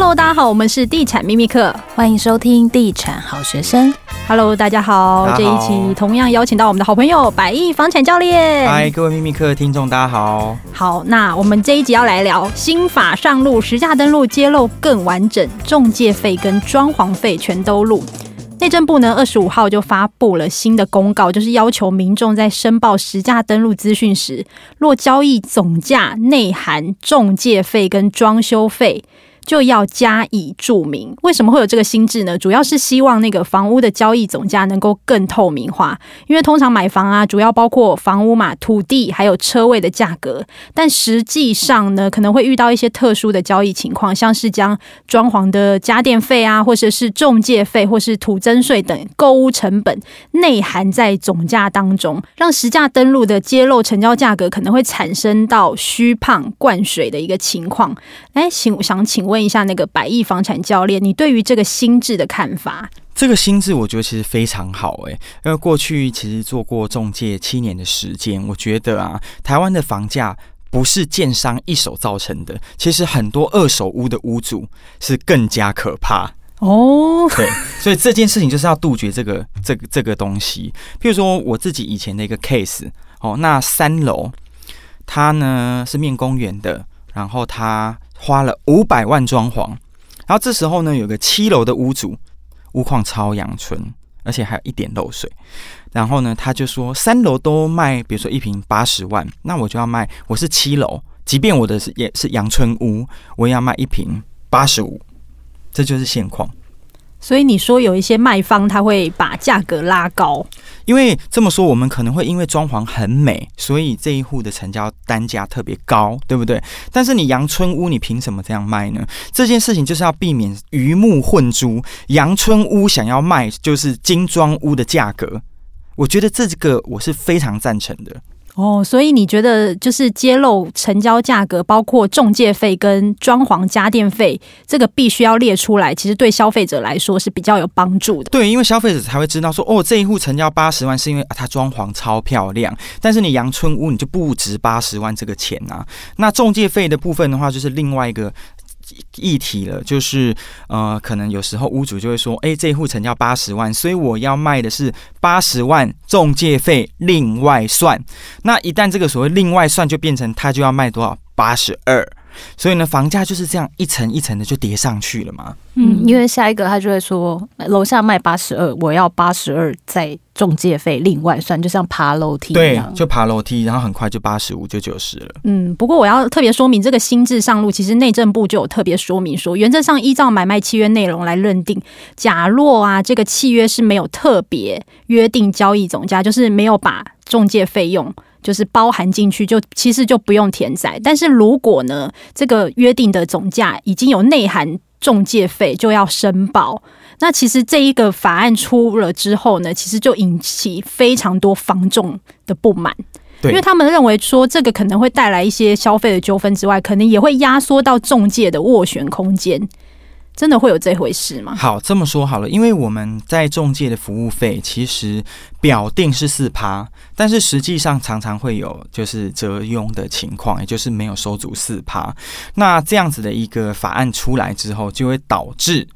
Hello，大家好，我们是地产秘密课，欢迎收听地产好学生。Hello，大家好，家好，这一期同样邀请到我们的好朋友百亿房产教练。嗨，各位秘密课听众，大家好。好，那我们这一集要来聊新法上路，实价登录揭露更完整，中介费跟装潢费全都录。内政部呢，二十五号就发布了新的公告，就是要求民众在申报实价登录资讯时，若交易总价内含中介费跟装修费，就要加以注明。为什么会有这个心智呢？主要是希望那个房屋的交易总价能够更透明化。因为通常买房啊，主要包括房屋嘛、土地还有车位的价格。但实际上呢，可能会遇到一些特殊的交易情况，像是将装潢的家电费啊，或者是中介费，或是土增税等购屋成本内含在总价当中，让实价登录的揭露成交价格可能会产生到虚胖灌水的一个情况。哎，请想请问。问一下那个百亿房产教练，你对于这个心智的看法？这个心智我觉得其实非常好哎，因为过去其实做过中介七年的时间，我觉得啊，台湾的房价不是建商一手造成的，其实很多二手屋的屋主是更加可怕哦。对，所以这件事情就是要杜绝这个这个这个东西。譬如说我自己以前的一个 case 哦，那三楼它呢是面公园的，然后它。花了五百万装潢，然后这时候呢，有个七楼的屋主，屋况超阳春，而且还有一点漏水。然后呢，他就说三楼都卖，比如说一瓶八十万，那我就要卖。我是七楼，即便我的是也是阳春屋，我也要卖一瓶八十五，这就是现况。所以你说有一些卖方他会把价格拉高，因为这么说，我们可能会因为装潢很美，所以这一户的成交单价特别高，对不对？但是你阳春屋，你凭什么这样卖呢？这件事情就是要避免鱼目混珠，阳春屋想要卖就是精装屋的价格，我觉得这个我是非常赞成的。哦，所以你觉得就是揭露成交价格，包括中介费跟装潢家电费，这个必须要列出来，其实对消费者来说是比较有帮助的。对，因为消费者才会知道说，哦，这一户成交八十万是因为，它装潢超漂亮，但是你阳春屋你就不值八十万这个钱啊。那中介费的部分的话，就是另外一个。议题了，就是呃，可能有时候屋主就会说，哎，这户成交八十万，所以我要卖的是八十万，中介费另外算。那一旦这个所谓另外算，就变成他就要卖多少？八十二。所以呢，房价就是这样一层一层的就叠上去了嘛。嗯，因为下一个他就会说，楼下卖八十二，我要八十二，再仲介费另外算，就像爬楼梯一样。对，就爬楼梯，然后很快就八十五，就九十了。嗯，不过我要特别说明，这个新制上路，其实内政部就有特别说明说，原则上依照买卖契约内容来认定。假若啊，这个契约是没有特别约定交易总价，就是没有把中介费用。就是包含进去，就其实就不用填载。但是如果呢，这个约定的总价已经有内含中介费，就要申报。那其实这一个法案出了之后呢，其实就引起非常多房仲的不满，因为他们认为说这个可能会带来一些消费的纠纷之外，可能也会压缩到中介的斡旋空间。真的会有这回事吗？好，这么说好了，因为我们在中介的服务费其实表定是四趴，但是实际上常常会有就是折佣的情况，也就是没有收足四趴。那这样子的一个法案出来之后，就会导致，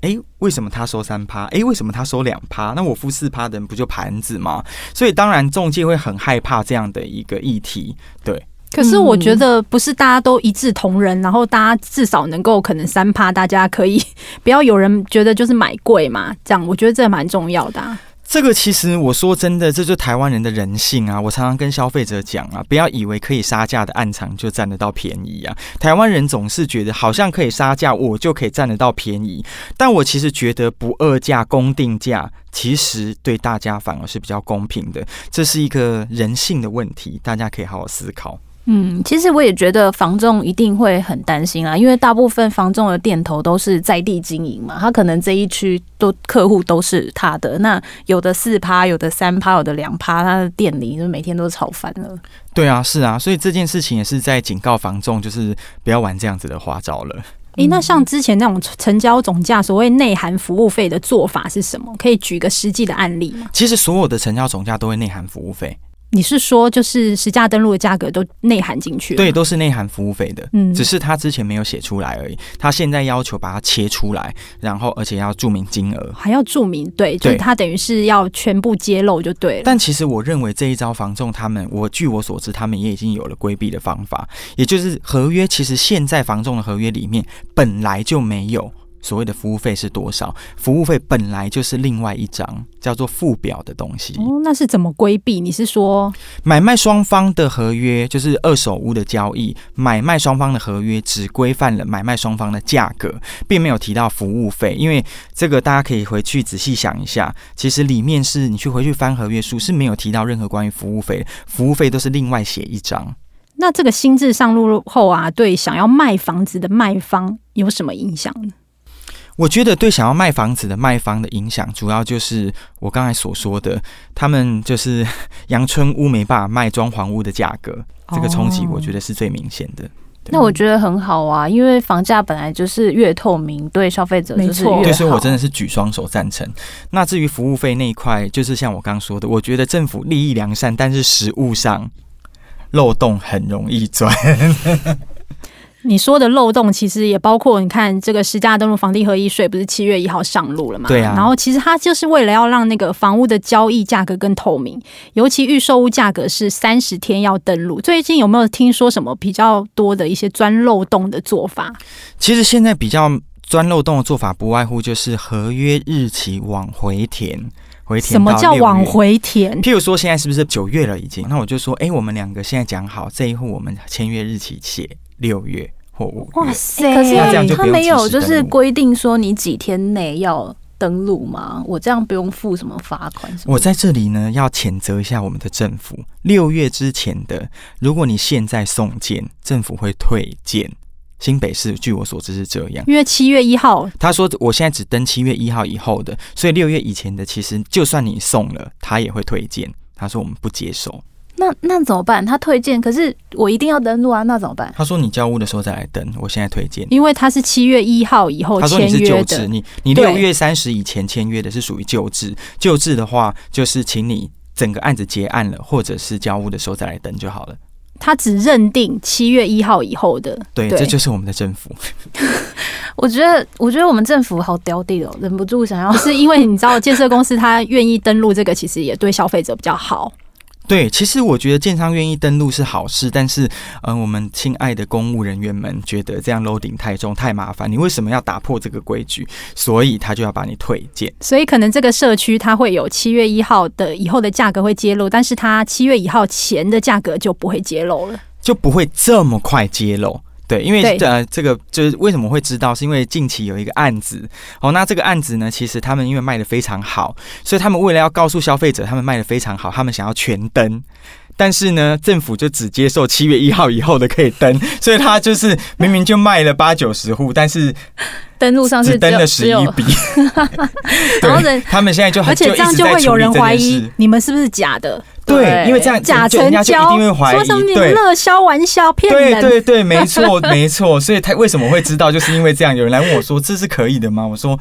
哎，为什么他收三趴？哎，为什么他收两趴？那我付四趴的人不就盘子吗？所以当然中介会很害怕这样的一个议题，对。可是我觉得不是大家都一致同仁，然后大家至少能够可能三趴，大家可以 不要有人觉得就是买贵嘛，这样我觉得这蛮重要的啊。这个其实我说真的，这就是台湾人的人性啊。我常常跟消费者讲啊，不要以为可以杀价的暗场就占得到便宜啊。台湾人总是觉得好像可以杀价，我就可以占得到便宜。但我其实觉得不二价公定价，其实对大家反而是比较公平的。这是一个人性的问题，大家可以好好思考。嗯，其实我也觉得房仲一定会很担心啊，因为大部分房仲的店头都是在地经营嘛，他可能这一区都客户都是他的，那有的四趴，有的三趴，有的两趴，他的店里就每天都吵翻了。对啊，是啊，所以这件事情也是在警告房仲，就是不要玩这样子的花招了。诶，那像之前那种成交总价所谓内含服务费的做法是什么？可以举个实际的案例吗？其实所有的成交总价都会内含服务费。你是说，就是实价登录的价格都内含进去了？对，都是内含服务费的。嗯，只是他之前没有写出来而已。他现在要求把它切出来，然后而且要注明金额，还要注明。对，就是他等于是要全部揭露就对了。但其实我认为这一招房仲他们，我据我所知，他们也已经有了规避的方法，也就是合约。其实现在房仲的合约里面本来就没有。所谓的服务费是多少？服务费本来就是另外一张叫做附表的东西。哦，那是怎么规避？你是说买卖双方的合约就是二手屋的交易，买卖双方的合约只规范了买卖双方的价格，并没有提到服务费。因为这个大家可以回去仔细想一下，其实里面是你去回去翻合约书是没有提到任何关于服务费，服务费都是另外写一张。那这个新制上路后啊，对想要卖房子的卖方有什么影响呢？我觉得对想要卖房子的卖方的影响，主要就是我刚才所说的，他们就是 阳春屋没办法卖装潢屋的价格，这个冲击我觉得是最明显的。那我觉得很好啊，因为房价本来就是越透明，对消费者就是越好。对，所以我真的是举双手赞成。那至于服务费那一块，就是像我刚刚说的，我觉得政府利益良善，但是实物上漏洞很容易钻。你说的漏洞其实也包括，你看这个实价登录房地合一税不是七月一号上路了嘛？对啊。然后其实它就是为了要让那个房屋的交易价格更透明，尤其预售屋价格是三十天要登录。最近有没有听说什么比较多的一些钻漏洞的做法？其实现在比较钻漏洞的做法，不外乎就是合约日期往回填，回填。什么叫往回填？譬如说现在是不是九月了已经？那我就说，哎、欸，我们两个现在讲好这一户我们签约日期写。六月或五月，哇塞！可是他没有就是规定说你几天内要登录吗？我这样不用付什么罚款？我在这里呢要谴责一下我们的政府。六月之前的，如果你现在送件，政府会退件。新北市据我所知是这样，因为七月一号他说我现在只登七月一号以后的，所以六月以前的其实就算你送了，他也会退件。他说我们不接受。那那怎么办？他推荐，可是我一定要登录啊，那怎么办？他说你交屋的时候再来登，我现在推荐，因为他是七月一号以后签约的。他说你是旧制，你你六月三十以前签约的是属于旧制，旧制的话就是请你整个案子结案了，或者是交屋的时候再来登就好了。他只认定七月一号以后的，对，对这就是我们的政府。我觉得，我觉得我们政府好刁地哦，忍不住想要，是因为你知道建设公司他愿意登录这个，其实也对消费者比较好。对，其实我觉得建商愿意登录是好事，但是，嗯、呃，我们亲爱的公务人员们觉得这样 loading 太重太麻烦，你为什么要打破这个规矩？所以他就要把你退件。所以可能这个社区它会有七月一号的以后的价格会揭露，但是它七月一号前的价格就不会揭露了，就不会这么快揭露。对，因为呃，这个就是为什么会知道，是因为近期有一个案子哦。那这个案子呢，其实他们因为卖的非常好，所以他们为了要告诉消费者他们卖的非常好，他们想要全登，但是呢，政府就只接受七月一号以后的可以登，所以他就是明明就卖了八九十户，但是登录上是登了十一笔，然后人他们现在就很，而且这样就会有人怀疑你们是不是假的。对，因为这样假成交，说什么你热销玩笑骗人？对对对，没错没错。所以他为什么会知道？就是因为这样，有人来问我说：“这是可以的吗？”我说。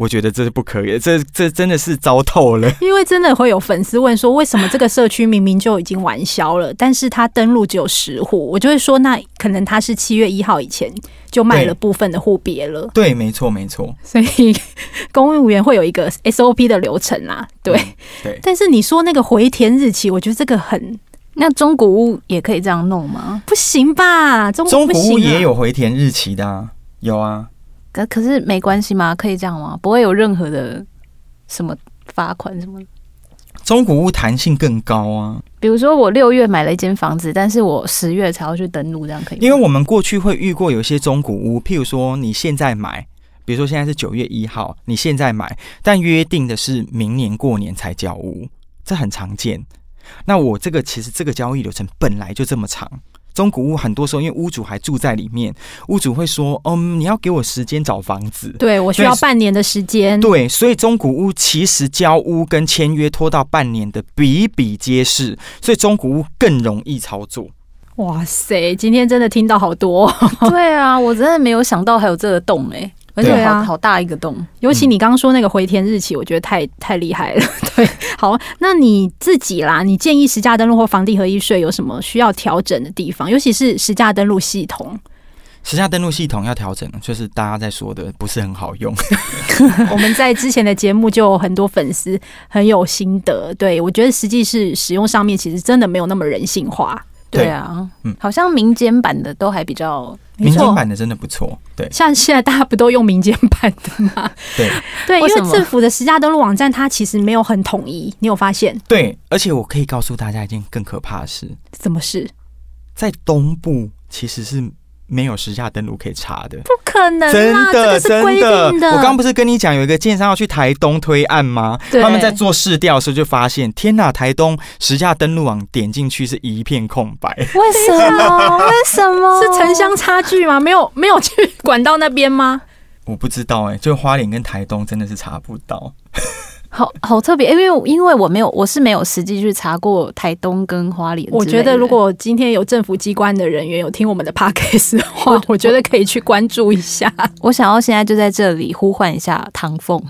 我觉得这是不可以的，这这真的是糟透了。因为真的会有粉丝问说，为什么这个社区明明就已经完销了，但是他登录只有十户？我就会说，那可能他是七月一号以前就卖了部分的户别了。对，没错，没错。所以公务员会有一个 SOP 的流程啦。对，嗯、对。但是你说那个回填日期，我觉得这个很……那中古屋也可以这样弄吗？不行吧？中中古屋也有回填日期的啊，有啊。可可是没关系吗？可以这样吗？不会有任何的什么罚款什么？中古屋弹性更高啊。比如说我六月买了一间房子，但是我十月才要去登录，这样可以吗？因为我们过去会遇过有一些中古屋，譬如说你现在买，比如说现在是九月一号，你现在买，但约定的是明年过年才交屋，这很常见。那我这个其实这个交易流程本来就这么长。中古屋很多时候，因为屋主还住在里面，屋主会说：“嗯，你要给我时间找房子，对，我需要半年的时间。”对，所以中古屋其实交屋跟签约拖到半年的比比皆是，所以中古屋更容易操作。哇塞，今天真的听到好多。对啊，我真的没有想到还有这个洞哎。而且好、啊、好大一个洞。尤其你刚刚说那个回填日期，我觉得太太厉害了。对，好，那你自己啦，你建议实价登录或房地合一税有什么需要调整的地方？尤其是实价登录系统。实价登录系统要调整，就是大家在说的不是很好用。我们在之前的节目就有很多粉丝很有心得，对，我觉得实际是使用上面其实真的没有那么人性化。对啊，嗯，好像民间版的都还比较，民间版的真的不错。对，像现在大家不都用民间版的吗？对对，因为政府的十家登录网站它其实没有很统一，你有发现？对，而且我可以告诉大家一件更可怕的事，什么事？在东部其实是。没有实价登录可以查的，不可能，真的真的。我刚不是跟你讲有一个建商要去台东推案吗？他们在做市调的时候就发现，天哪，台东实价登录网点进去是一片空白。为什么？为什么？是城乡差距吗？没有 没有去管到那边吗？我不知道哎、欸，就花莲跟台东真的是查不到。好好特别，因为因为我没有，我是没有实际去查过台东跟花莲。我觉得如果今天有政府机关的人员有听我们的 podcast 的话，我，我觉得可以去关注一下。我 想要现在就在这里呼唤一下唐凤。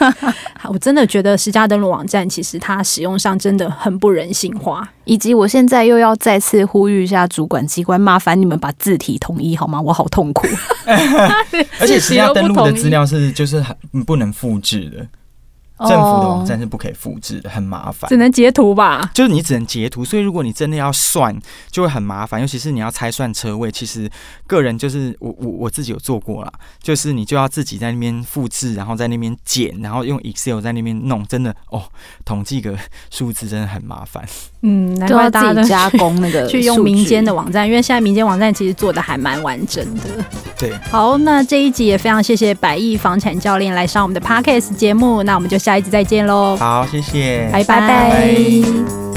我真的觉得实价登录网站其实它使用上真的很不人性化，以及我现在又要再次呼吁一下主管机关，麻烦你们把字体统一好吗？我好痛苦。而且实价登录的资料是就是很不能复制的。政府的网站是不可以复制的，很麻烦，只能截图吧？就是你只能截图，所以如果你真的要算，就会很麻烦。尤其是你要拆算车位，其实个人就是我我我自己有做过啦，就是你就要自己在那边复制，然后在那边剪，然后用 Excel 在那边弄，真的哦，统计个数字真的很麻烦。嗯，难怪大家自己加工那个 去用民间的网站，因为现在民间网站其实做的还蛮完整的。对，好，那这一集也非常谢谢百亿房产教练来上我们的 Podcast 节目，那我们就下一集再见喽。好，谢谢，拜拜。拜拜。